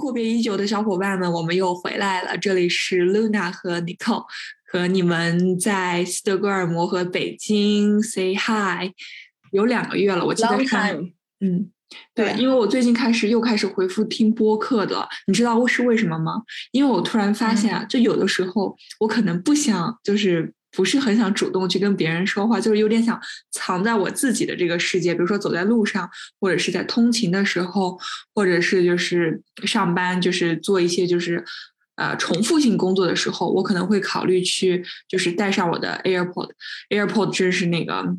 阔别已久的小伙伴们，我们又回来了。这里是 Luna 和 Nicole，和你们在斯德哥尔摩和北京 say hi，有两个月了，我记得 time，嗯，对，对因为我最近开始又开始回复听播客的，你知道是为什么吗？因为我突然发现啊，就有的时候我可能不想，就是不是很想主动去跟别人说话，就是有点想藏在我自己的这个世界，比如说走在路上，或者是在通勤的时候，或者是就是上班，就是做一些就是。呃，重复性工作的时候，我可能会考虑去，就是带上我的 AirPod。AirPod 就是那个，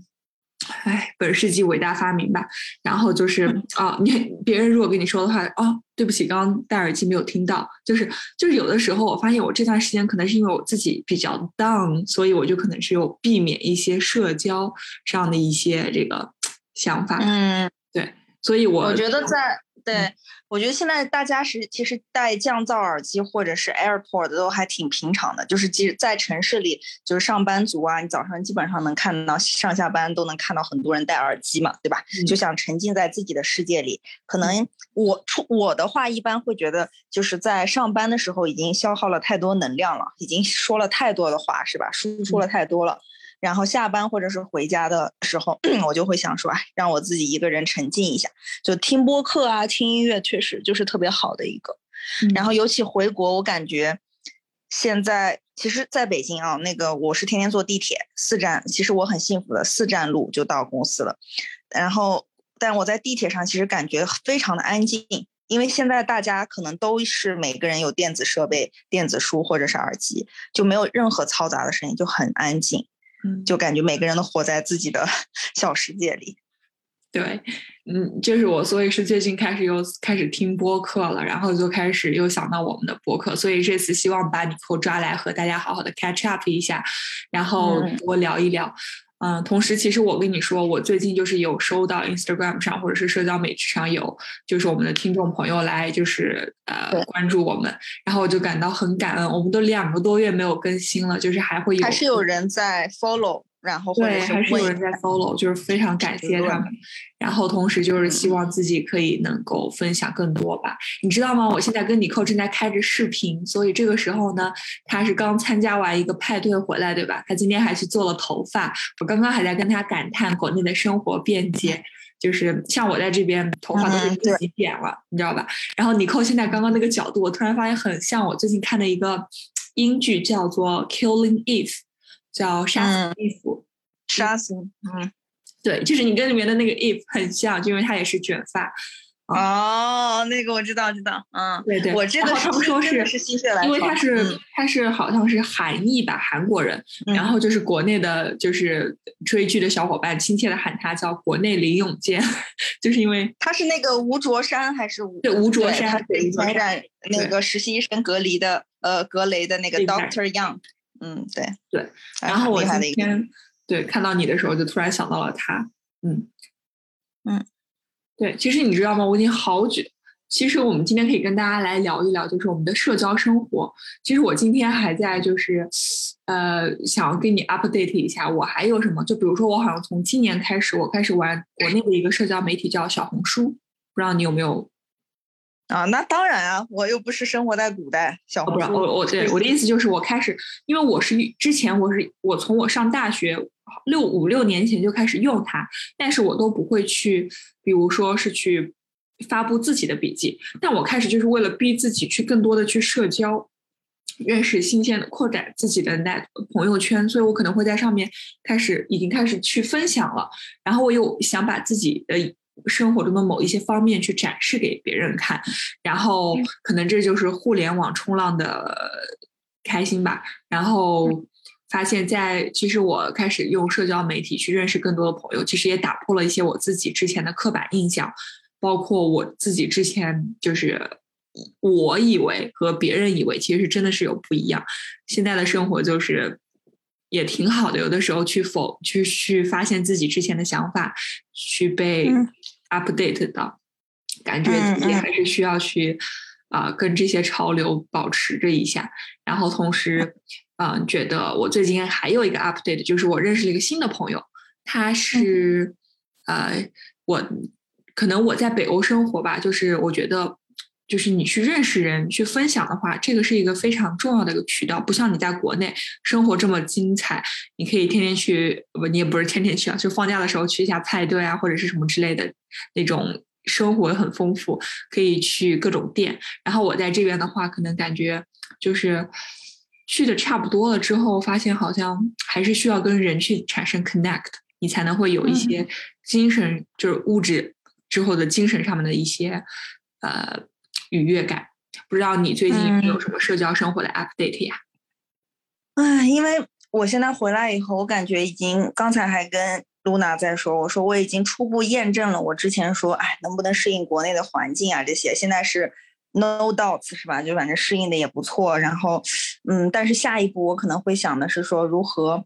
哎，本世纪伟大发明吧。然后就是啊，你别人如果跟你说的话，哦，对不起，刚刚戴耳机没有听到。就是就是有的时候，我发现我这段时间可能是因为我自己比较 down，所以我就可能是有避免一些社交上的一些这个想法。嗯，对所以我我觉得在对，我觉得现在大家是其实戴降噪耳机或者是 AirPod 都还挺平常的，就是即使在城市里，就是上班族啊，你早上基本上能看到上下班都能看到很多人戴耳机嘛，对吧？嗯就想沉浸在自己的世界里。可能我出我的话，一般会觉得就是在上班的时候已经消耗了太多能量了，已经说了太多的话，是吧？输出了太多了。然后下班或者是回家的时候，我就会想说，哎，让我自己一个人沉浸一下，就听播客啊，听音乐，确实就是特别好的一个。然后尤其回国，我感觉现在其实在北京啊，那个我是天天坐地铁，四站，其实我很幸福的，四站路就到公司了。然后，但我在地铁上其实感觉非常的安静，因为现在大家可能都是每个人有电子设备、电子书或者是耳机，就没有任何嘈杂的声音，就很安静。嗯，就感觉每个人都活在自己的 小世界里。对，嗯，就是我，所以是最近开始又开始听播客了，然后就开始又想到我们的播客，所以这次希望把你扣抓来和大家好好的 catch up 一下，然后嗯多聊一聊。嗯，同时，其实我跟你说，我最近就是有收到 Instagram 上或者是社交媒体上有，就是我们的听众朋友来，就是呃关注我们，然后我就感到很感恩。我们都两个多月没有更新了，就是还会有还是有人在 follow，然后或者对，还是有人在 follow，就是非常感谢他们。然后同时就是希望自己可以能够分享更多吧。你知道吗？我现在跟尼寇正在开着视频，所以这个时候呢，他是刚参加完一个派对回来，对吧？他今天还去做了头发。我刚刚还在跟他感叹国内的生活便捷。就是像我在这边头发都是嗯自己剪了，你知道吧？然后尼寇现在刚刚那个角度，我突然发现很像我最近看的一个英剧，叫做《Killing Eve》，叫杀死嗯伊芙。杀死。嗯，对，就是你跟里面的那个 Eve 很像，就因为它也是卷发。哦，那个我知道，知道。嗯，对对，我这个他们说是是心血来潮，因为他是、嗯他是好像是韩裔吧，韩国人，嗯然后就是国内的，就是追剧的小伙伴亲切的喊他叫国内林永健，就是因为他是那个吴卓山还是吴？对吴卓山他是以对吴卓山前染那个实习医生隔离的，呃，格雷的那个 Doctor Young。嗯，对对。哎然后我今天对看到你的时候，就突然想到了他，嗯嗯，对，其实你知道吗？我已经好久。其实我们今天可以跟大家来聊一聊，就是我们的社交生活。其实我今天还在就是，呃，想要跟你 update 一下，我还有什么？就比如说，我好像从今年开始，我开始玩国内的一个社交媒体叫小红书，不知道你有没有啊，那当然啊，我又不是生活在古代，小红书。我我对我的意思就是，我开始，因为我是之前我是我从我上大学六五六年前就开始用它，但是我都不会去，比如说是去发布自己的笔记，但我开始就是为了逼自己去更多的去社交，认识新鲜的，扩展自己的 net 朋友圈，所以我可能会在上面开始已经开始去分享了，然后我又想把自己的生活中的某一些方面去展示给别人看，然后可能这就是互联网冲浪的开心吧。然后发现在，其实我开始用社交媒体去认识更多的朋友，其实也打破了一些我自己之前的刻板印象，包括我自己之前就是我以为和别人以为其实真的是有不一样。现在的生活就是也挺好的，有的时候去否去去发现自己之前的想法，去被 update 的，感觉自己还是需要去。啊，跟这些潮流保持着一下，然后同时，嗯，觉得我最近还有一个 update，就是我认识了一个新的朋友，他是，呃，我可能我在北欧生活吧，就是我觉得，就是你去认识人、去分享的话，这个是一个非常重要的一个渠道，不像你在国内生活这么精彩，你可以天天去，不，你也不是天天去啊，就放假的时候去一下派对啊，或者是什么之类的那种。生活很丰富，可以去各种店。然后我在这边的话，可能感觉就是去的差不多了之后，发现好像还是需要跟人去产生 connect，你才能会有一些精神，就是物质之后的精神上面的一些呃愉悦感。不知道你最近有没有什么社交生活的 update 呀？哎，因为我现在回来以后，我感觉已经刚才还跟。露娜在说：“我说我已经初步验证了，我之前说，哎，能不能适应国内的环境啊？这些现在是 no doubts 是吧？就反正适应的也不错。然后，嗯，但是下一步我可能会想的是说，如何，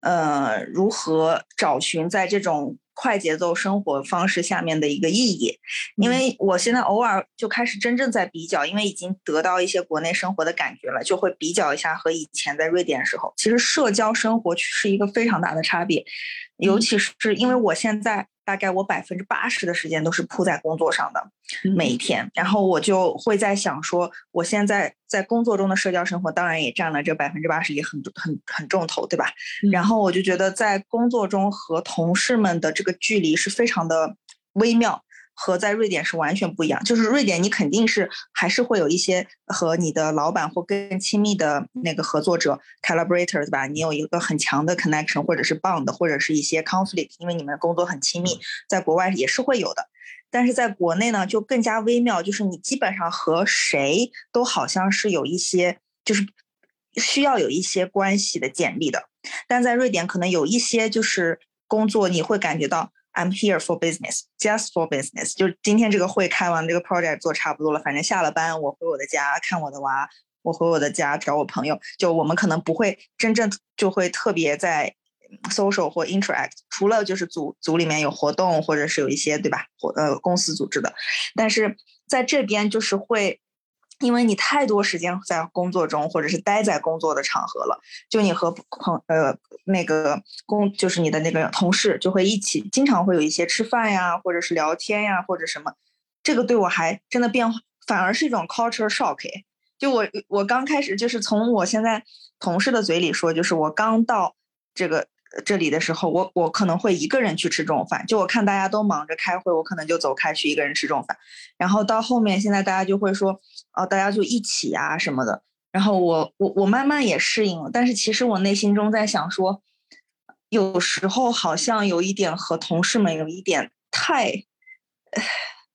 呃，如何找寻在这种。”快节奏生活方式下面的一个意义，因为我现在偶尔就开始真正在比较，因为已经得到一些国内生活的感觉了，就会比较一下和以前在瑞典的时候，其实社交生活是一个非常大的差别，尤其是因为我现在。大概我百分之八十的时间都是扑在工作上的，每一天，然后我就会在想说，我现在在工作中的社交生活，当然也占了这百分之八十，也很很很重头，对吧？然后我就觉得在工作中和同事们的这个距离是非常的微妙。和在瑞典是完全不一样，就是瑞典你肯定是还是会有一些和你的老板或更亲密的那个合作者 collaborators 吧，你有一个很强的 connection 或者是 bond 或者是一些 conflict，因为你们工作很亲密，在国外也是会有的，但是在国内呢就更加微妙，就是你基本上和谁都好像是有一些就是需要有一些关系的建立的，但在瑞典可能有一些就是工作你会感觉到。I'm here for business, just for business。就是今天这个会开完，这个 project 做差不多了。反正下了班，我回我的家看我的娃，我回我的家找我朋友。就我们可能不会真正就会特别在 social 或 interact，除了就是组组里面有活动或者是有一些对吧？或呃公司组织的，但是在这边就是会。因为你太多时间在工作中，或者是待在工作的场合了，就你和朋呃那个工，就是你的那个同事，就会一起经常会有一些吃饭呀，或者是聊天呀，或者什么，这个对我还真的变，反而是一种 culture shock。就我我刚开始就是从我现在同事的嘴里说，就是我刚到这个。这里的时候，我我可能会一个人去吃中饭，就我看大家都忙着开会，我可能就走开去一个人吃中饭。然后到后面，现在大家就会说，哦，大家就一起啊什么的。然后我我我慢慢也适应了，但是其实我内心中在想说，有时候好像有一点和同事们有一点太，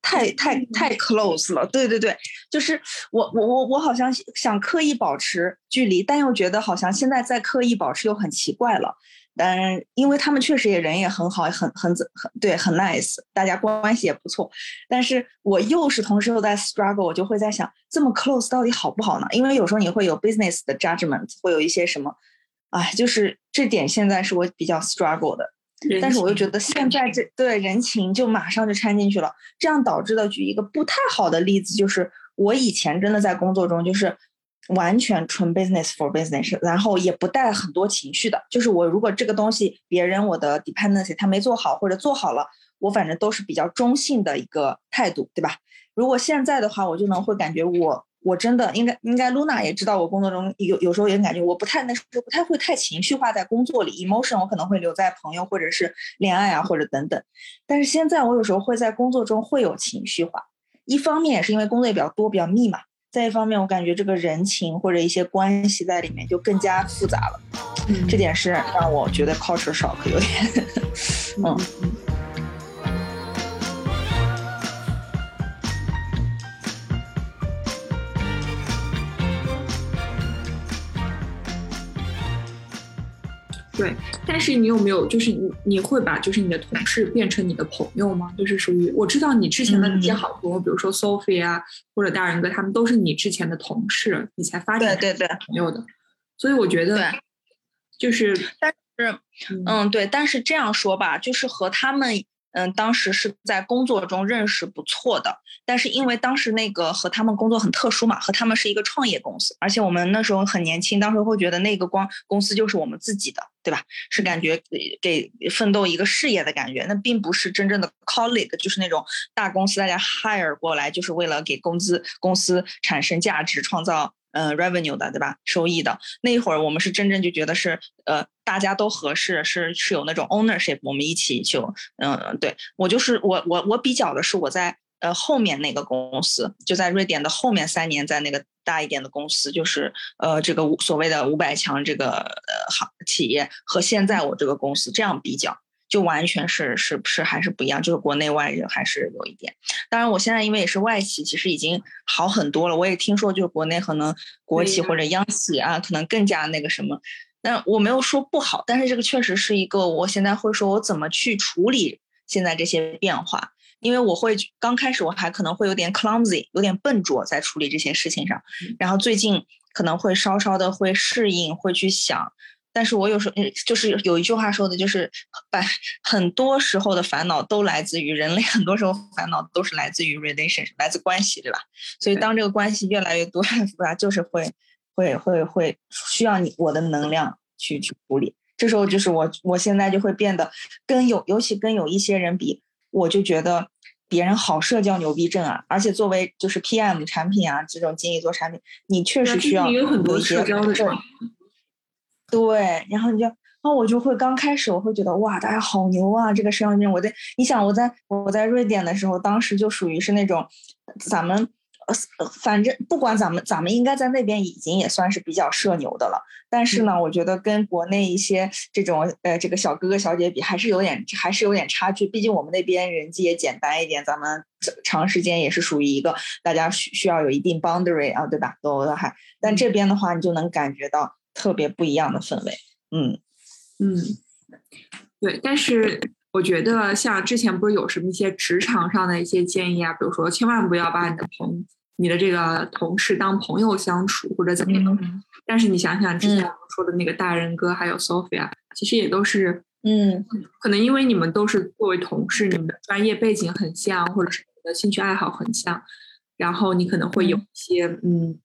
太太太 close 了。对对对，就是我我我我好像想刻意保持距离，但又觉得好像现在在刻意保持又很奇怪了。但因为他们确实也人也很好，很很很对，很 nice，大家关系也不错。但是我又是同时又在 struggle，我就会在想，这么 close 到底好不好呢？因为有时候你会有 business 的 judgment，会有一些什么，哎，就是这点现在是我比较 struggle 的。但是我又觉得现在这对人情就马上就掺进去了，这样导致的举一个不太好的例子，就是我以前真的在工作中就是。完全纯 business for business，然后也不带很多情绪的。就是我如果这个东西别人我的 dependency 他没做好或者做好了，我反正都是比较中性的一个态度，对吧？如果现在的话，我就能会感觉我我真的应该应该 Luna 也知道我工作中有有时候也感觉我不太那时候不太会太情绪化在工作里，emotion 我可能会留在朋友或者是恋爱啊或者等等。但是现在我有时候会在工作中会有情绪化，一方面也是因为工作也比较多比较密嘛。再一方面，我感觉这个人情或者一些关系在里面就更加复杂了，这点是让我觉得 culture shock 有点，嗯。对，但是你有没有就是你你会把就是你的同事变成你的朋友吗？就是属于我知道你之前的那些嗯好朋友，比如说 Sophie 啊或者大人哥，他们都是你之前的同事，你才发展对对对朋友的。所以我觉得，就是但是嗯嗯，对，但是这样说吧，就是和他们，嗯，当时是在工作中认识不错的，但是因为当时那个和他们工作很特殊嘛，和他们是一个创业公司，而且我们那时候很年轻，当时会觉得那个光公司就是我们自己的，对吧？是感觉给给奋斗一个事业的感觉，那并不是真正的 colleague，就是那种大公司大家 hire 过来就是为了给工资公司产生价值、创造。呃，revenue 的对吧？收益的那一会儿，我们是真正就觉得是呃，大家都合适，是是有那种 ownership，我们一起就嗯、对我就是我我我比较的是我在呃后面那个公司，就在瑞典的后面三年，在那个大一点的公司，就是呃这个所谓的五百强这个呃行企业和现在我这个公司这样比较。就完全是是是还是不一样，就是国内外人还是有一点。当然，我现在因为也是外企，其实已经好很多了。我也听说，就是国内可能国企或者央企啊，可能更加那个什么。但我没有说不好，但是这个确实是一个，我现在会说我怎么去处理现在这些变化，因为我会刚开始我还可能会有点 clumsy，有点笨拙在处理这些事情上，然后最近可能会稍稍的会适应，会去想。但是我有时候嗯就是有一句话说的，就是把很多时候的烦恼都来自于人类，很多时候烦恼都是来自于 relation，来自关系，对吧？所以当这个关系越来越多，复杂？就是会会会会需要你我的能量去去处理。这时候就是我我现在就会变得跟有尤其跟有一些人比，我就觉得别人好社交牛逼症啊，而且作为就是 PM 产品啊这种经理做产品，你确实需要有很多一些社交的对然后你就，然后我就会刚开始我会觉得哇，大家好牛啊，这个社交面，我在，你想我在我在瑞典的时候，当时就属于是那种，咱们呃，反正不管咱们咱们应该在那边已经也算是比较社牛的了，但是呢，我觉得跟国内一些这种呃这个小哥哥小姐比，还是有点还是有点差距，毕竟我们那边人际也简单一点，咱们长时间也是属于一个大家需需要有一定 boundary 啊，对吧？都都还，但这边的话，你就能感觉到。特别不一样的氛围，嗯嗯，对，但是我觉得像之前不是有什么一些职场上的一些建议啊，比如说千万不要把你的朋、你的这个同事当朋友相处或者怎么样。嗯、但是你想想之前我们说的那个大人哥还有 Sophia，、其实也都是，嗯，可能因为你们都是作为同事，你们的专业背景很像，或者是你的兴趣爱好很像，然后你可能会有一些嗯。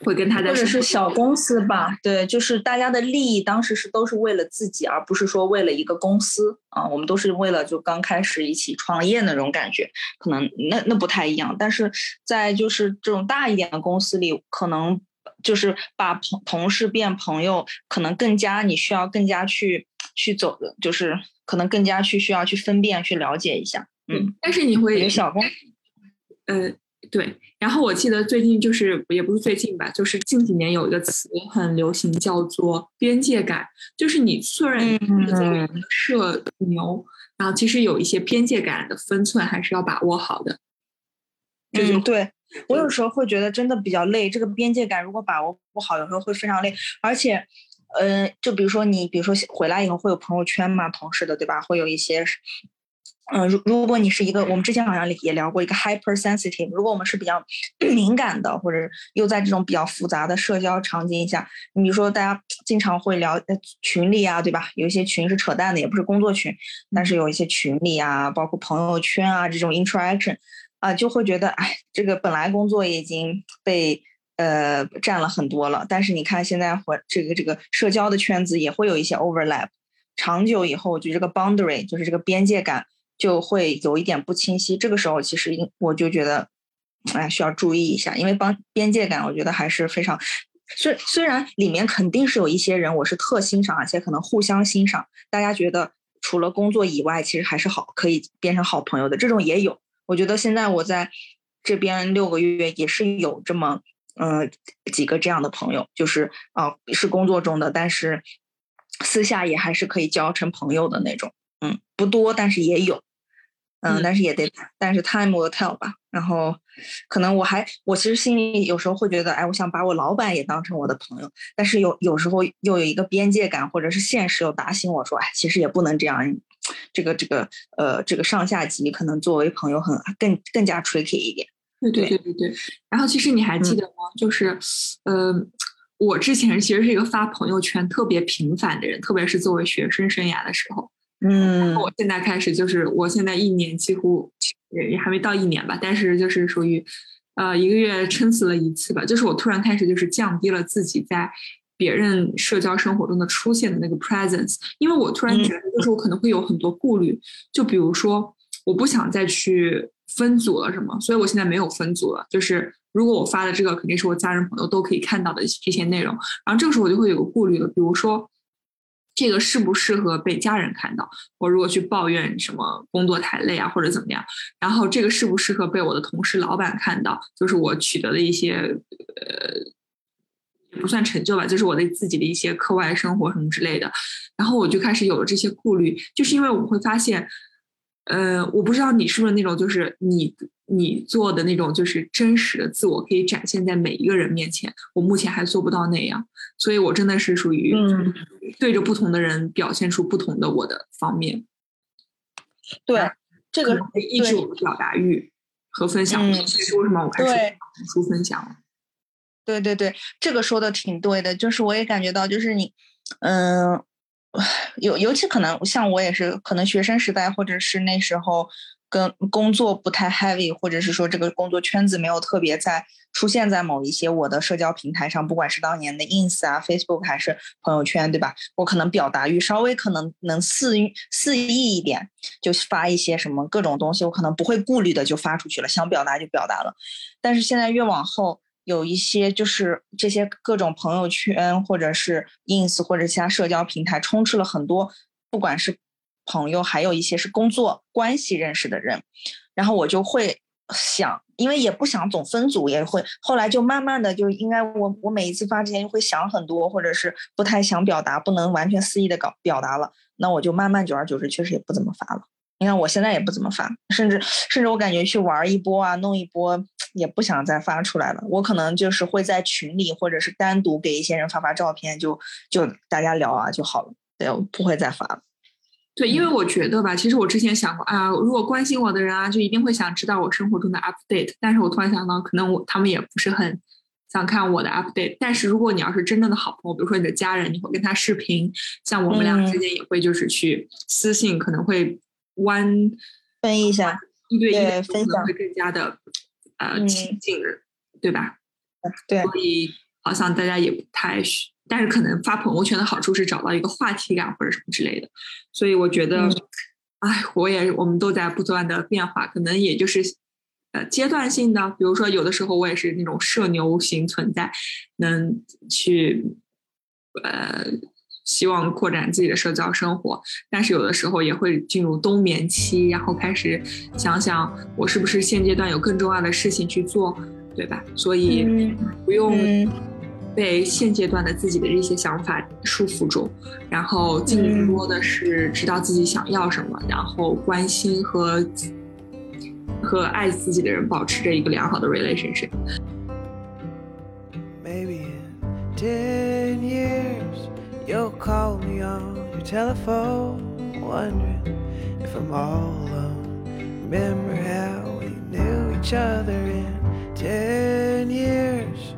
会跟他在或者是小公司吧，对，就是大家的利益当时是都是为了自己，而不是说为了一个公司啊，我们都是为了就刚开始一起创业那种感觉，可能那那不太一样。但是在就是这种大一点的公司里，可能就是把朋同事变朋友，可能更加你需要更加去去走的，就是可能更加去需要去分辨去了解一下，嗯。但是你会小公，呃。对，然后我记得最近就是也不是最近吧，就是近几年有一个词很流行，叫做边界感。就是你虽然是作为一个社牛，然后其实有一些边界感的分寸还是要把握好的。这就、嗯、对我有时候会觉得真的比较累，这个边界感如果把握不好，有时候会非常累。而且，呃，就比如说你，比如说回来以后会有朋友圈嘛，同事的对吧？会有一些。嗯，如如果你是一个，我们之前好像也聊过一个 hypersensitive。如果我们是比较敏感的，或者又在这种比较复杂的社交场景下，你比如说大家经常会聊群里啊，对吧？有一些群是扯淡的，也不是工作群，但是有一些群里啊，包括朋友圈啊这种 interaction 啊，就会觉得，哎，这个本来工作已经被呃占了很多了，但是你看现在或这个这个社交的圈子也会有一些 overlap，长久以后，我觉得这个 boundary 就是这个边界感。就会有一点不清晰，这个时候其实我就觉得，哎，需要注意一下，因为帮边界感，我觉得还是非常，虽虽然里面肯定是有一些人我是特欣赏，而且可能互相欣赏，大家觉得除了工作以外，其实还是好，可以变成好朋友的这种也有。我觉得现在我在这边六个月也是有这么呃几个这样的朋友，就是啊、是工作中的，但是私下也还是可以交成朋友的那种。嗯，不多，但是也有。嗯，嗯但是也得，但是 time will tell 吧。然后，可能我还，我其实心里有时候会觉得，哎，我想把我老板也当成我的朋友，但是有有时候又有一个边界感，或者是现实又打醒我说，哎，其实也不能这样，这个这个呃，这个上下级可能作为朋友很更更加 tricky 一点。对对对对对。然后其实你还记嗯得吗？就是，呃，我之前其实是一个发朋友圈特别频繁的人，特别是作为学生生涯的时候。嗯我现在开始就是，我现在一年几乎也也还没到一年吧，但是就是属于，呃，一个月撑死了一次吧。就是我突然开始就是降低了自己在别人社交生活中的出现的那个 presence，因为我突然嗯觉得就是我可能会有很多顾虑，就比如说我不想再去分组了什么，所以我现在没有分组了，就是。如果我发的这个肯定是我家人朋友都可以看到的这些内容，然后这个时候我就会有个顾虑了，比如说这个适不适合被家人看到？我如果去抱怨什么工作太累啊，或者怎么样，然后这个适不适合被我的同事、老板看到？就是我取得的一些呃，不算成就吧，就是我的自己的一些课外生活什么之类的。然后我就开始有了这些顾虑，就是因为我会发现，呃，我不知道你是不是那种，就是你你做的那种，就是真实的自我可以展现在每一个人面前。我目前还做不到那样，所以我真的是属于嗯对着不同的人表现出不同的我的方面。对，这个抑制我的表达欲和分享这是为什么我开始书分享了。对对对，这个说的挺对的，就是我也感觉到，就是你，嗯、尤尤其可能像我也是，可能学生时代或者是那时候跟工作不太 heavy，或者是说这个工作圈子没有特别在出现在某一些我的社交平台上，不管是当年的 ins 啊、Facebook 还是朋友圈，对吧？我可能表达欲稍微可能能肆肆意一点，就发一些什么各种东西，我可能不会顾虑的就发出去了，想表达就表达了。但是现在越往后，有一些就是这些各种朋友圈或者是 ins 或者其他社交平台，充斥了很多，不管是朋友，还有一些是工作关系认识的人，然后我就会想，因为也不想总分组，也会后来就慢慢的就应该我我每一次发之前就会想很多，或者是不太想表达，不能完全肆意的搞表达了，那我就慢慢久而久之确实也不怎么发了。你看我现在也不怎么发，甚至甚至我感觉去玩一波啊，弄一波也不想再发出来了。我可能就是会在群里或者是单独给一些人发发照片，就就大家聊啊就好了。对，我不会再发了。对，因为我觉得吧，其实我之前想过啊，如果关心我的人啊，就一定会想知道我生活中的 update。但是我突然想到，可能我他们也不是很想看我的 update。但是如果你要是真正的好朋友，比如说你的家人，你会跟他视频，像我们俩之嗯间也会就是去私信，可能会 one 分一下，一对一的分享会更加的呃嗯亲近，对吧？对，所以好像大家也不太需，但是可能发朋友圈的好处是找到一个话题感或者什么之类的，所以我觉得，嗯哎、我也我们都在不断的变化，可能也就是呃阶段性的，比如说有的时候我也是那种社牛型存在，能去呃。希望扩展自己的社交生活，但是有的时候也会进入冬眠期，然后开始想想我是不是现阶段有更重要的事情去做，对吧？所以嗯不用嗯被现阶段的自己的这些想法束缚住，然后嗯更多的是知道自己想要什么，然后关心和和爱自己的人保持着一个良好的 relationship。Maybe in ten years you'll call me on your telephone, wondering if I'm all alone. Remember how we knew each other in ten years?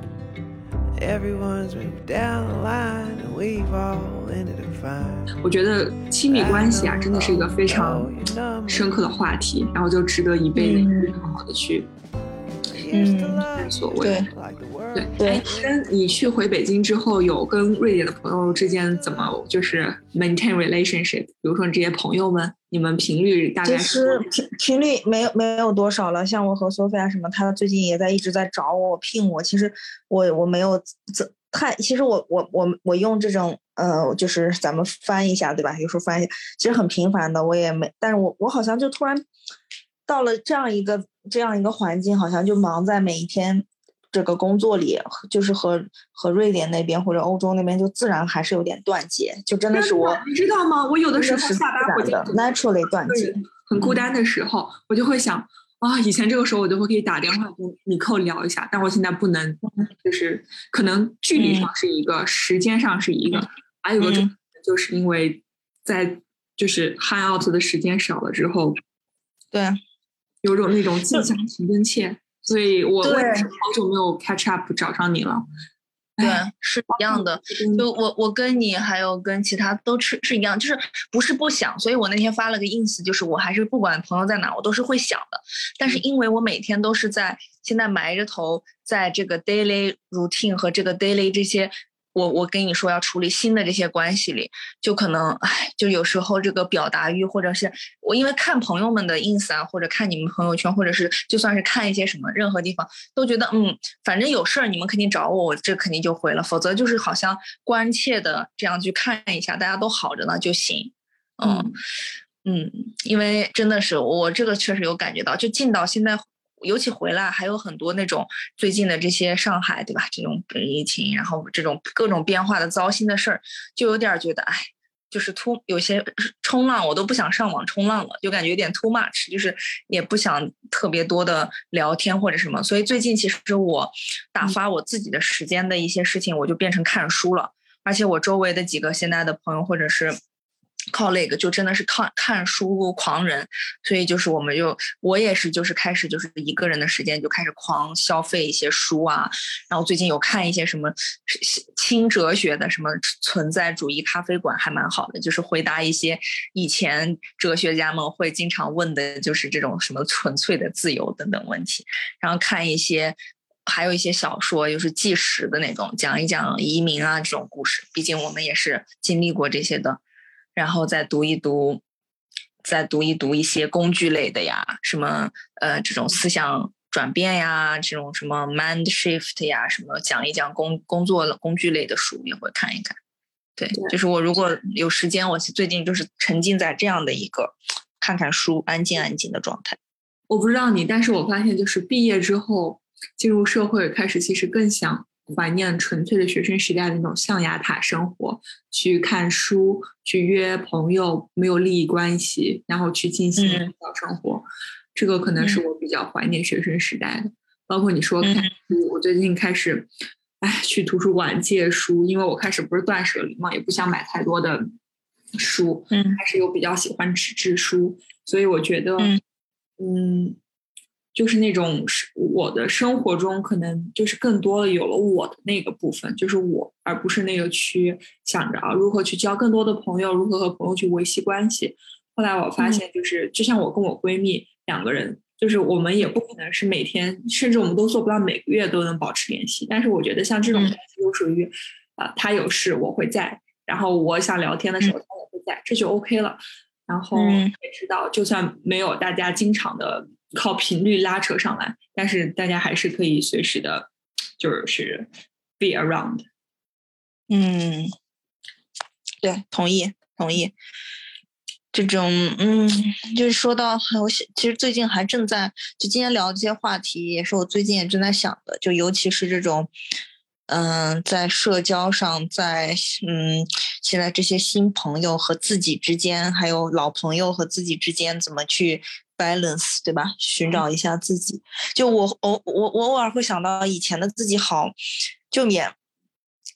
Everyone's moved down the line and we've all ended up fine. 我觉得亲密关系啊，真的是一个非常深刻的话题，然后就值得一辈子嗯好好的去嗯探索未来。对对，对哎，跟你去回北京之后，有跟瑞典的朋友之间怎么就是 maintain relationship？比如说你这些朋友们，你们频率大概其是实频频率没有没有多少了，像我和 Sophia 什么，他最近也在一直在找我聘我。其实我我没有怎太，其实我我我我用这种呃，就是咱们翻一下对吧？有时候翻一下，其实很频繁的，我也没，但是我我好像就突然到了这样一个这样一个环境，好像就忙在每一天这个工作里，就是和和瑞典那边或者欧洲那边就自然还是有点断节，就真的是我你知道吗？我有的时候下班回家自然的 naturally 断节。很孤单的时候，我就会想啊，以前这个时候我就会可以打电话跟尼寇聊一下，但我现在不能，就是可能距离上是一个，时间上是一个，还有个种就是因为在就是 hang out 的时间少了之后，对，有种那种近乡情更怯，所以我我也是好久没有 catch up 找上你了。对，是一样的。就我，我跟你还有跟其他都是是一样，就是不是不想。所以我那天发了个 ins，就是我还是不管朋友在哪，我都是会想的。但是因为我每天都是在现在埋着头，在这个 daily routine 和这个 daily 这些。我我跟你说要处理新的这些关系里，就可能唉，就有时候这个表达欲，或者是我因为看朋友们的 ins 啊，或者看你们朋友圈，或者是就算是看一些什么任何地方，都觉得嗯，反正有事儿你们肯定找我，我这肯定就回了，否则就是好像关切的这样去看一下，大家都好着呢就行，嗯嗯，因为真的是我这个确实有感觉到，就进到现在。尤其回来还有很多那种最近的这些上海，对吧？这种疫情，然后这种各种变化的糟心的事儿，就有点觉得，哎，就是突有些冲浪，我都不想上网冲浪了，就感觉有点 too much，就是也不想特别多的聊天或者什么。所以最近其实我打发我自己的时间的一些事情，我就变成看书了。而且我周围的几个现在的朋友或者是。靠那个就真的是看看书狂人，所以就是我们就我也是就是开始就是一个人的时间就开始狂消费一些书啊，然后最近有看一些什么轻哲学的什么存在主义咖啡馆还蛮好的，就是回答一些以前哲学家们会经常问的就是这种什么纯粹的自由等等问题，然后看一些还有一些小说，就是纪实的那种，讲一讲移民啊这种故事，毕竟我们也是经历过这些的。然后再读一读，再读一读一些工具类的呀，什么呃这种思想转变呀，这种什么 mind shift 呀，什么讲一讲工工作工具类的书也会看一看。对，就是我如果有时间，我最近就是沉浸在这样的一个看看书、安静安静的状态。我不知道你，但是我发现就是毕业之后进入社会开始，其实更想。怀念纯粹的学生时代的那种象牙塔生活，去看书，去约朋友，没有利益关系，然后去进行小生活。这个可能是我比较怀念学生时代的。包括你说看书，我最近开始，哎，去图书馆借书，因为我开始不是断舍离嘛，也不想买太多的书，嗯，还是有比较喜欢纸质书，所以我觉得，嗯。就是那种是我的生活中，可能就是更多的有了我的那个部分，就是我，而不是那个去想着啊如何去交更多的朋友，如何和朋友去维系关系。后来我发现，就是就像我跟我闺蜜两个人，就是我们也不可能是每天，甚至我们都做不到每个月都能保持联系。但是我觉得像这种关系，就属于啊，他有事我会在，然后我想聊天的时候他也会在，这就 OK 了。然后也知道，就算没有大家经常的。靠频率拉扯上来，但是大家还是可以随时的，就是 be around。嗯，对，同意，同意。这种，嗯，就是说到，我其实最近还正在，就今天聊这些话题，也是我最近也正在想的，就尤其是这种，嗯，在社交上，在嗯，现在这些新朋友和自己之间，还有老朋友和自己之间，怎么去。Balance 对吧？寻找一下自己。就我偶我我偶尔会想到以前的自己好，就也，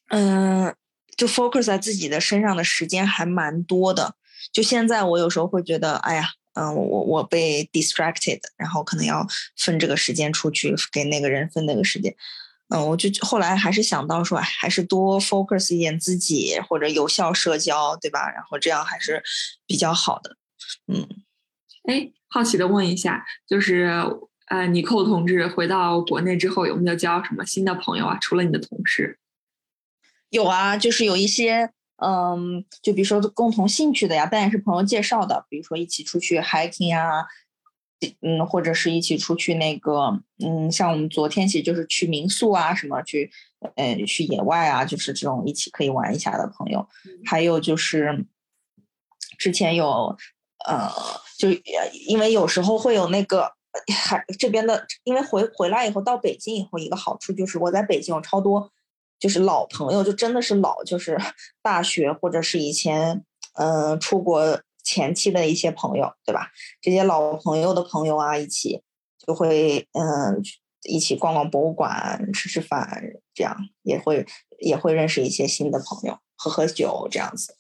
嗯，就 focus 在自己的身上的时间还蛮多的。就现在我有时候会觉得，哎呀，嗯，我我被 distracted，然后可能要分这个时间出去给那个人分那个时间。嗯，我就后来还是想到说，还是多 focus 一点自己或者有效社交，对吧？然后这样还是比较好的。嗯。哎，好奇的问一下，就是呃，尼寇同志回到国内之后，有没有交什么新的朋友啊？除了你的同事，有啊，就是有一些，嗯，就比如说共同兴趣的呀，但也是朋友介绍的，比如说一起出去 hiking 啊，嗯，或者是一起出去那个，嗯，像我们昨天其实就是去民宿啊，什么去，呃，去野外啊，就是这种一起可以玩一下的朋友，还有就是之前有。呃，就因为有时候会有那个，还这边的，因为回回来以后到北京以后，一个好处就是我在北京有超多，就是老朋友，就真的是老，就是 大学或者是以前，嗯，出国前期的一些朋友，对吧？这些老朋友的朋友啊，一起就会嗯，一起逛逛博物馆、吃吃饭，这样也会也会认识一些新的朋友，喝喝酒这样子。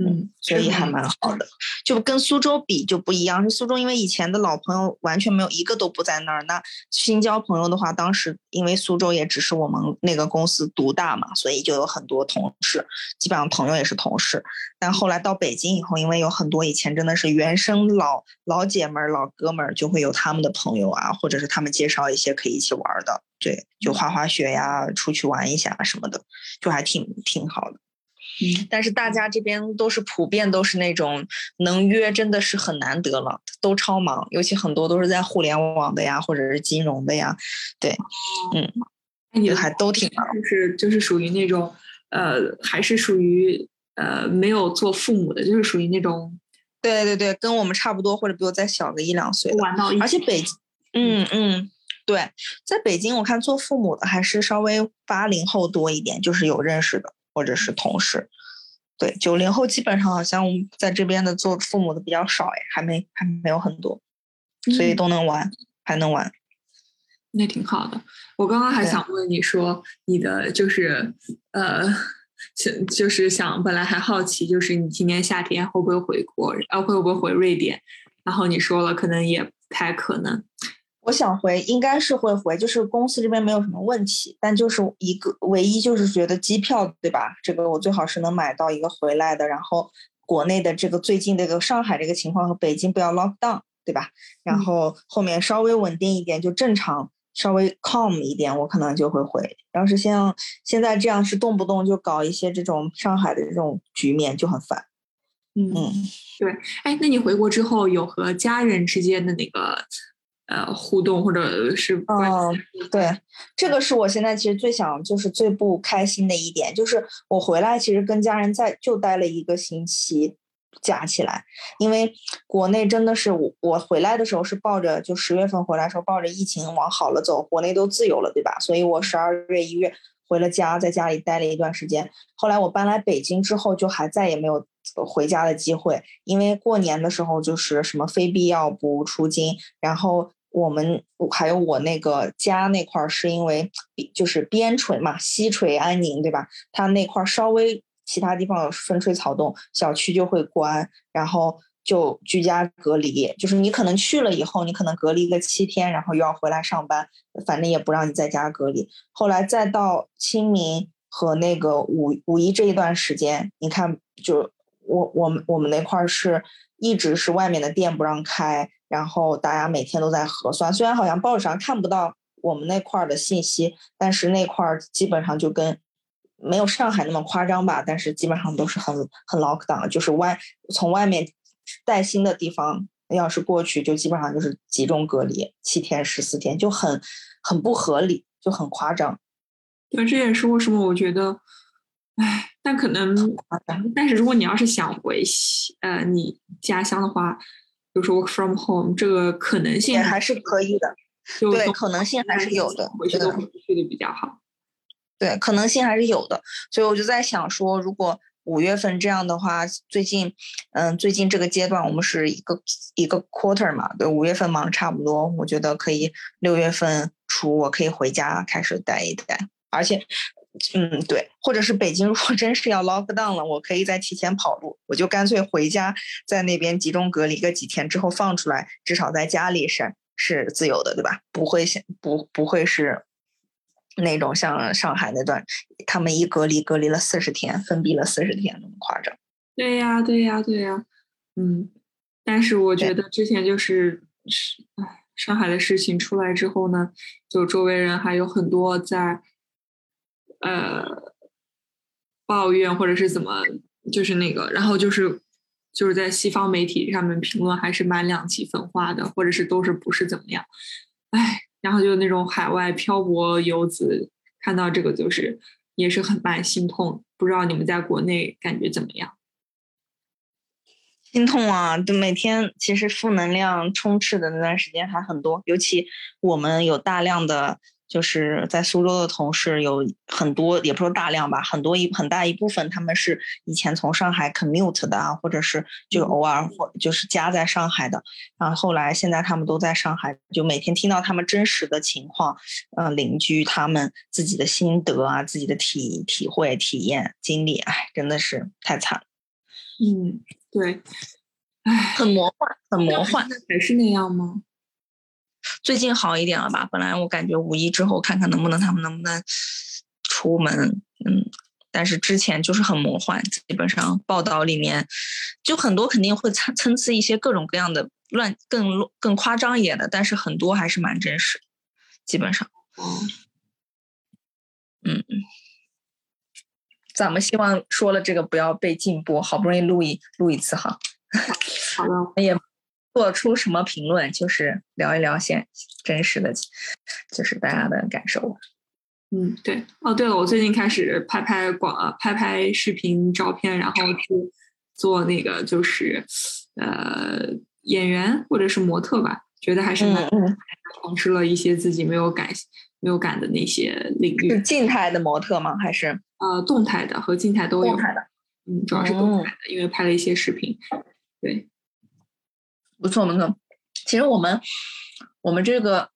嗯，所以还蛮好的，就跟苏州比就不一样。是苏州，因为以前的老朋友完全没有一个都不在那儿。那新交朋友的话，当时因为苏州也只是我们那个公司独大嘛，所以就有很多同事，基本上朋友也是同事。但后来到北京以后，因为有很多以前真的是原生老老姐们儿、老哥们儿，就会有他们的朋友啊，或者是他们介绍一些可以一起玩的，对，就滑滑雪呀，出去玩一下什么的，就还挺挺好的。嗯，但是大家这边都是普遍都是那种能约，真的是很难得了，都超忙，尤其很多都是在互联网的呀，或者是金融的呀，对，嗯，那你就还都挺忙。就是就是属于那种呃，还是属于呃没有做父母的，就是属于那种对对对，跟我们差不多，或者比我再小个一两岁，玩到一而且北，嗯嗯，对，在北京我看做父母的还是稍微八零后多一点，就是有认识的或者是同事。对，九零后基本上好像在这边的做父母的比较少哎，还没还没有很多，所以嗯都能玩，还能玩。那挺好的。我刚刚还想问你说，你的就是呃，想就是想本来还好奇，就是你今年夏天会不会回国，呃，会不会回瑞典？然后你说了，可能也不太可能。我想回，应该是会回，就是公司这边没有什么问题，但就是一个唯一就是觉得机票对吧？这个我最好是能买到一个回来的，然后国内的这个最近这个上海这个情况和北京不要 lock down 对吧？然嗯后后面稍微稳定一点就正常，稍微 calm 一点，我可能就会回。要是像现在这样是动不动就搞一些这种上海的这种局面就很烦。嗯，嗯，对。哎，那你回国之后有和家人之间的那个呃互动，或者是关哦系？对，这个是我现在其实最想，就是最不开心的一点，就是我回来其实跟家人在就待了一个星期，加起来，因为国内真的是我我回来的时候是抱着就十月份回来的时候抱着疫情往好了走，国内都自由了，对吧？所以我十二月一月回了家，在家里待了一段时间。后来我搬来北京之后，就还再也没有呃回家的机会，因为过年的时候就是什么非必要不出京，然后我们还有我那个家那块儿是因为就是边陲嘛，西陲安宁对吧？它那块儿稍微其他地方有风吹草动，小区就会关，然后就居家隔离，就是你可能去了以后，你可能隔离个七天，然后又要回来上班，反正也不让你在家隔离。后来再到清明和那个五五一这一段时间，你看就我我们我们那块儿是一直是外面的店不让开，然后大家每天都在核酸。虽然好像报纸上看不到我们那块儿的信息，但是那块儿基本上就跟没有上海那么夸张吧，但是基本上都是很很 lock down，就是外从外面带薪的地方要是过去，就基本上就是集中隔离七天十四天，就很很不合理，就很夸张。对，这也是为什么我觉得，唉，但可能，但是如果你要是想回西呃你家乡的话，比如说 work from home，这个可能性也还是可以的，对，可能性还是有的，回去对都回去的比较好。对，可能性还是有的，所以我就在想说，如果五月份这样的话，最近，嗯，最近这个阶段我们是一个一个 quarter 嘛，对，五月份忙差不多，我觉得可以六月份初我可以回家开始待一待，而且，嗯，对，或者是北京如果真是要 lock down 了，我可以再提前跑路，我就干脆回家，在那边集中隔离个几天之后放出来，至少在家里是是自由的，对吧？不会像不不会是。那种像上海那段，他们一隔离隔离了四十天，封闭了四十天，那么夸张。对呀，对呀，对呀，嗯，但是我觉得之前就是是，唉，上海的事情出来之后呢，就周围人还有很多在，呃，抱怨或者是怎么，就是那个，然后就是就是在西方媒体上面评论还是蛮两极分化的，或者是都是不是怎么样，唉，然后就那种海外漂泊游子看到这个就是也是很蛮心痛，不知道你们在国内感觉怎么样？心痛啊！就每天其实负能量充斥的那段时间还很多，尤其我们有大量的就是在苏州的同事有很多，也不说大量吧，很多一很大一部分他们是以前从上海 commute 的啊，或者是就偶尔或就是家在上海的，然后后来现在他们都在上海，就每天听到他们真实的情况，呃，邻居他们自己的心得啊，自己的体体会、体验、经历，哎，真的是太惨了。嗯，对，唉，很魔幻，很魔幻。还是那样吗？最近好一点了吧？本来我感觉五一之后看看能不能他们能不能出门，嗯，但是之前就是很魔幻，基本上报道里面就很多肯定会参参差一些各种各样的乱更更夸张一点的，但是很多还是蛮真实，基本上，嗯。咱们希望说了这个不要被禁播，好不容易录一录一次哈，好的，也 做出什么评论，就是聊一聊现真实的，就是大家的感受。嗯，对。哦，对了，我最近开始拍拍广呃拍拍视频照片，然后去做那个就是呃演员或者是模特吧，觉得还是蛮 尝试了一些自己没有感没有感的那些领域。是静态的模特吗？还是？呃，动态的和静态都有。动态的，嗯，主要是动态的，因为拍了一些视频。对，不错，不错。其实我们我们这个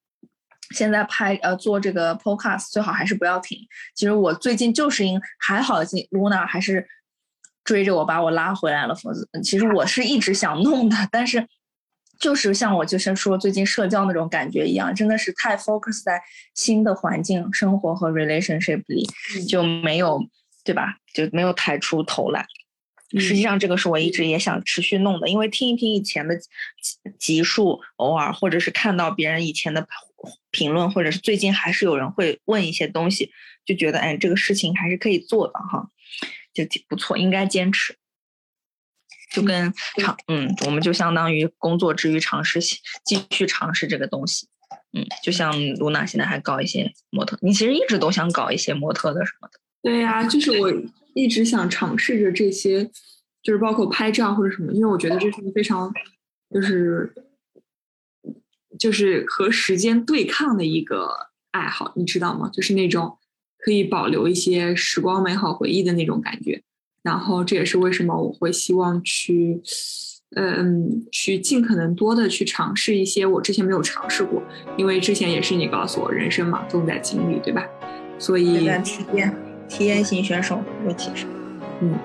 现在拍呃做这个 podcast 最好还是不要停。其实我最近就是因还好，Luna 还是追着我把我拉回来了。否则，其实我是一直想弄的，但是就是像我就是说最近社交那种感觉一样，真的是太 focus 在新的环境、生活和 relationship 里，就没有对吧？就没有抬出头来。实际上，这个是我一直也想持续弄的，因为听一听以前的集数，偶尔或者是看到别人以前的评论，或者是最近还是有人会问一些东西，就觉得哎，这个事情还是可以做的哈，就挺不错，应该坚持。就跟尝，嗯，我们就相当于工作之余尝试继续尝试这个东西，嗯，就像露娜现在还搞一些模特，你其实一直都想搞一些模特的什么的。对呀，就是我一直想尝试着这些，就是包括拍照或者什么，因为我觉得这是一个非常，就是就是和时间对抗的一个爱好，你知道吗？就是那种可以保留一些时光美好回忆的那种感觉。然后这也是为什么我会希望去，嗯，去尽可能多的去尝试一些我之前没有尝试过，因为之前也是你告诉我，人生嘛，重在经历，对吧？所以体验型选手，尤其是，嗯。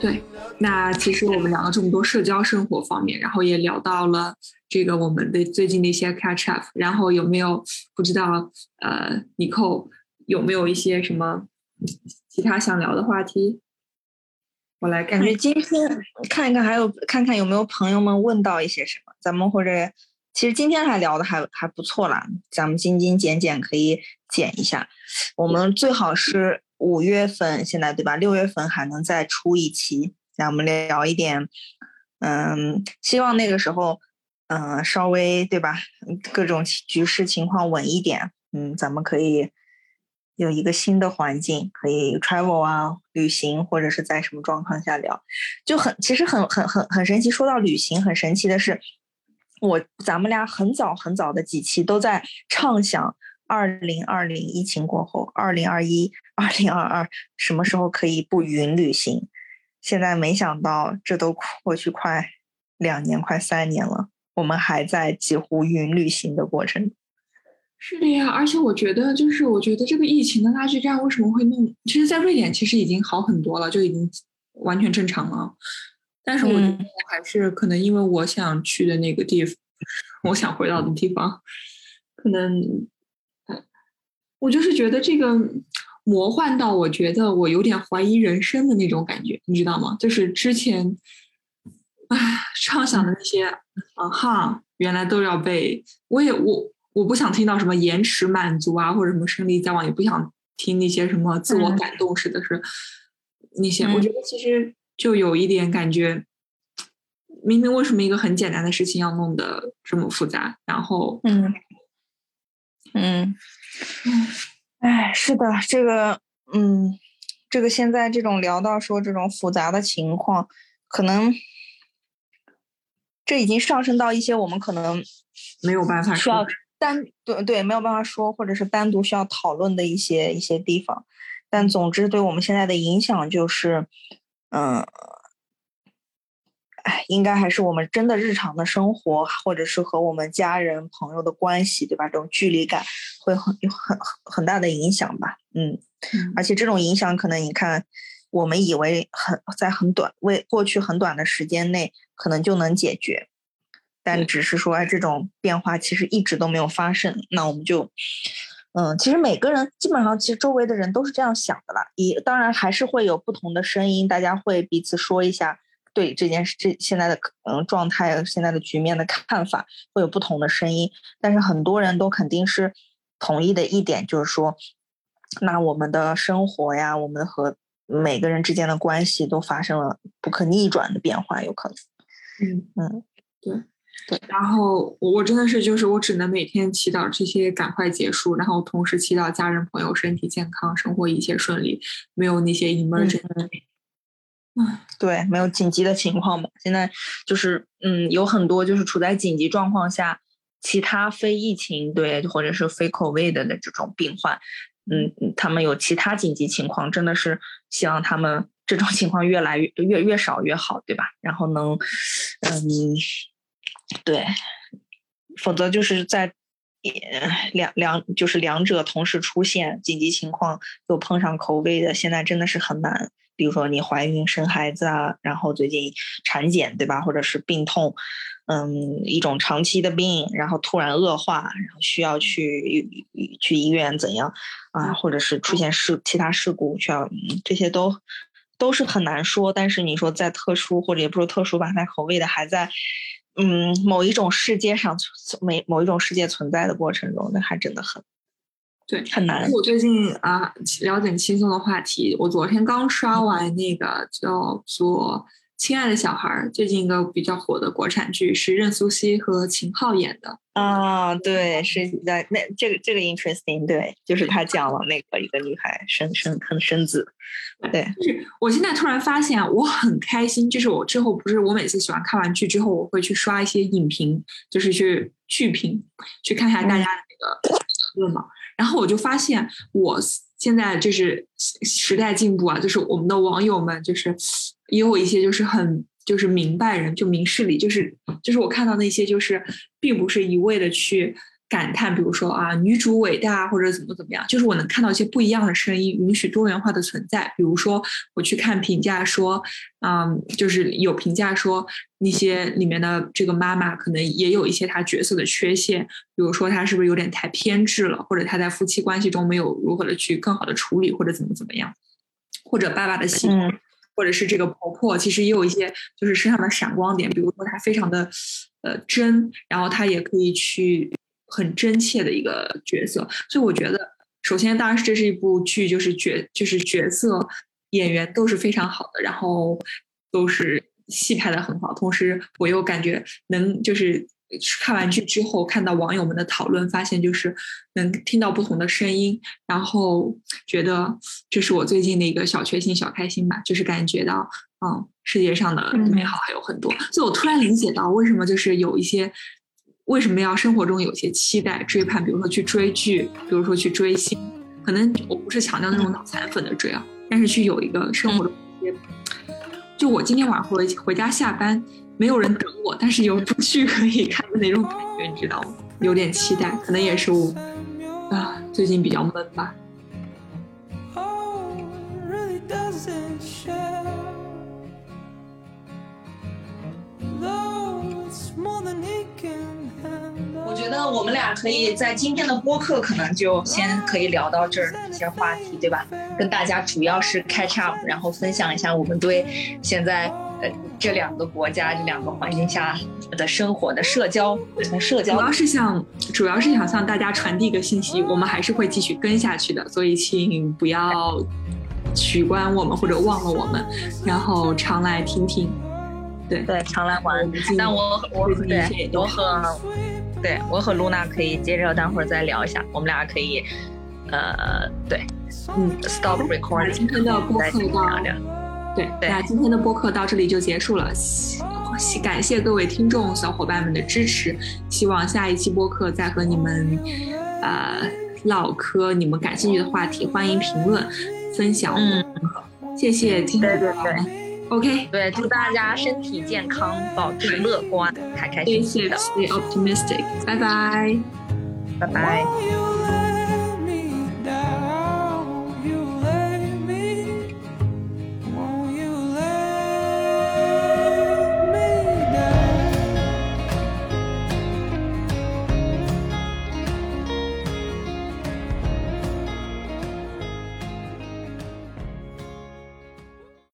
对，那其实我们聊了这么多社交生活方面，然后也聊到了这个我们的最近的一些 catch up，然后有没有不知道呃，尼寇有没有一些什么其他想聊的话题？我来感觉今天看一看，还有看看有没有朋友们问到一些什么，咱们或者其实今天还聊的还还不错啦，咱们精精简简可以剪一下，我们最好是。五月份现在对吧？六月份还能再出一期，让我们聊一点，嗯，希望那个时候，嗯，稍微对吧？各种局势情况稳一点，嗯，咱们可以有一个新的环境，可以 travel 啊，旅行或者是在什么状况下聊，就很其实很很很很神奇。说到旅行，很神奇的是，我咱们俩很早很早的几期都在畅想。二零二零疫情过后，二零二一、二零二二什么时候可以不云旅行？现在没想到，这都过去快两年、快三年了，我们还在几乎云旅行的过程。是的呀，而且我觉得，就是我觉得这个疫情的拉锯战为什么会弄？其实，在瑞典其实已经好很多了，就已经完全正常了。但是，我觉得还是可能因为我想去的那个地方，我想回到的地方，可能。我就是觉得这个魔幻到，我觉得我有点怀疑人生的那种感觉，你知道吗？就是之前，唉，畅想的那些，啊哈，原来都要被我也我我不想听到什么延迟满足啊，或者什么胜利在望，也不想听那些什么自我感动式的是那些。我觉得其实就有一点感觉，明明为什么一个很简单的事情要弄得这么复杂？然后，嗯。嗯，哎，是的，这个，嗯，这个现在这种聊到说这种复杂的情况，可能这已经上升到一些我们可能没有办法需要说。单对对没有办法说，或者是单独需要讨论的一些一些地方。但总之，对我们现在的影响就是，嗯，哎，应该还是我们真的日常的生活，或者是和我们家人朋友的关系，对吧？这种距离感会很有很很很大的影响吧。嗯，嗯而且这种影响可能你看，我们以为很在很短为过去很短的时间内可能就能解决，但只是说哎这种变化其实一直都没有发生，那我们就。嗯，其实每个人基本上，其实周围的人都是这样想的啦。也当然还是会有不同的声音，大家会彼此说一下对这件事、这现在的嗯状态、现在的局面的看法，会有不同的声音。但是很多人都肯定是同意的一点，就是说，那我们的生活呀，我们和每个人之间的关系都发生了不可逆转的变化，有可能。嗯嗯，对对。然后我我真的是就是我只能每天祈祷这些赶快结束，然后同时祈祷家人朋友身体健康，生活一切顺利，没有那些 emergency。嗯对，没有紧急的情况嘛？现在就是，嗯，有很多就是处在紧急状况下，其他非疫情对或者是非 COVID 的这种病患，嗯，嗯他们有其他紧急情况，真的是希望他们这种情况越来越越越少越好，对吧？然后能，嗯，对，否则就是在。两两就是两者同时出现，紧急情况又碰上口味的，现在真的是很难。比如说你怀孕生孩子啊，然后最近产检对吧，或者是病痛，嗯，一种长期的病，然后突然恶化，然后需要去去医院怎样啊，或者是出现事其他事故需要，这些都都是很难说。但是你说在特殊或者也不说特殊吧，在口味的还在。嗯，某一种世界上存每某一种世界存在的过程中，那还真的很对，很难。我最近啊了解轻松的话题，我昨天刚刷完那个叫做《亲爱的小孩》，最近一个比较火的国产剧，是任素汐和秦昊演的。啊，对，是在那这个这个 interesting，对，就是他讲了那个一个女孩生生很生子，对，就是我现在突然发现，我很开心。就是我之后不是我每次喜欢看完剧之后，我会去刷一些影评，就是去剧评，去看一下大家的那个评论嘛。然后我就发现，我现在就是时代进步啊，就是我们的网友们，就是也有一些就是很就是明白人，就明事理，就是就是我看到那些就是并不是一味的去。感叹，比如说啊，女主伟大或者怎么怎么样，就是我能看到一些不一样的声音，允许多元化的存在。比如说，我去看评价说，嗯，就是有评价说那些里面的这个妈妈可能也有一些她角色的缺陷，比如说她是不是有点太偏执了，或者她在夫妻关系中没有如何的去更好的处理，或者怎么怎么样，或者爸爸的戏。嗯或者是这个婆婆，其实也有一些就是身上的闪光点，比如说她非常的呃真，然后她也可以去很真切的一个角色，所以我觉得，首先当然是这是一部剧，就是角就是角色演员都是非常好的，然后都是戏拍的很好，同时我又感觉能就是看完剧之后看到网友们的讨论，发现就是能听到不同的声音，然后觉得这是我最近的一个小确幸、小开心吧，就是感觉到嗯世界上的美好还有很多，所以我突然理解到为什么就是有一些。为什么要生活中有些期待、追盼？比如说去追剧，比如说去追星，可能我不是强调那种脑残粉的追啊，但是去有一个生活中一些，就我今天晚上回回家下班，没有人等我，但是有部剧可以看的那种感觉，你知道吗？有点期待，可能也是我啊最近比较闷吧。More than he can 觉得我们俩可以在今天的播客可能就先可以聊到这儿一些话题，对吧？跟大家主要是 catch up，然后分享一下我们对现在呃这两个国家这两个环境下的生活的社交，从社交主要是想，主要是想向大家传递一个信息，我们还是会继续跟下去的，所以请不要取关我们或者忘了我们，然后常来听听。对对，常来玩。但我我最近一切也对我都好和对我和露娜可以接着待会儿再聊一下，我们俩可以呃对嗯，stop recording，今天的播再客到聊聊。对，对那今天的播客到这里就结束了。希希感谢各位听众小伙伴们的支持，希望下一期播客再和你们呃唠嗑你们感兴趣的话题，欢迎评论分享我们的播客。谢谢听众对对朋友们。OK，对，祝大家身体健康，保持乐观，开开心心的，，Stay optimistic，拜拜。拜拜。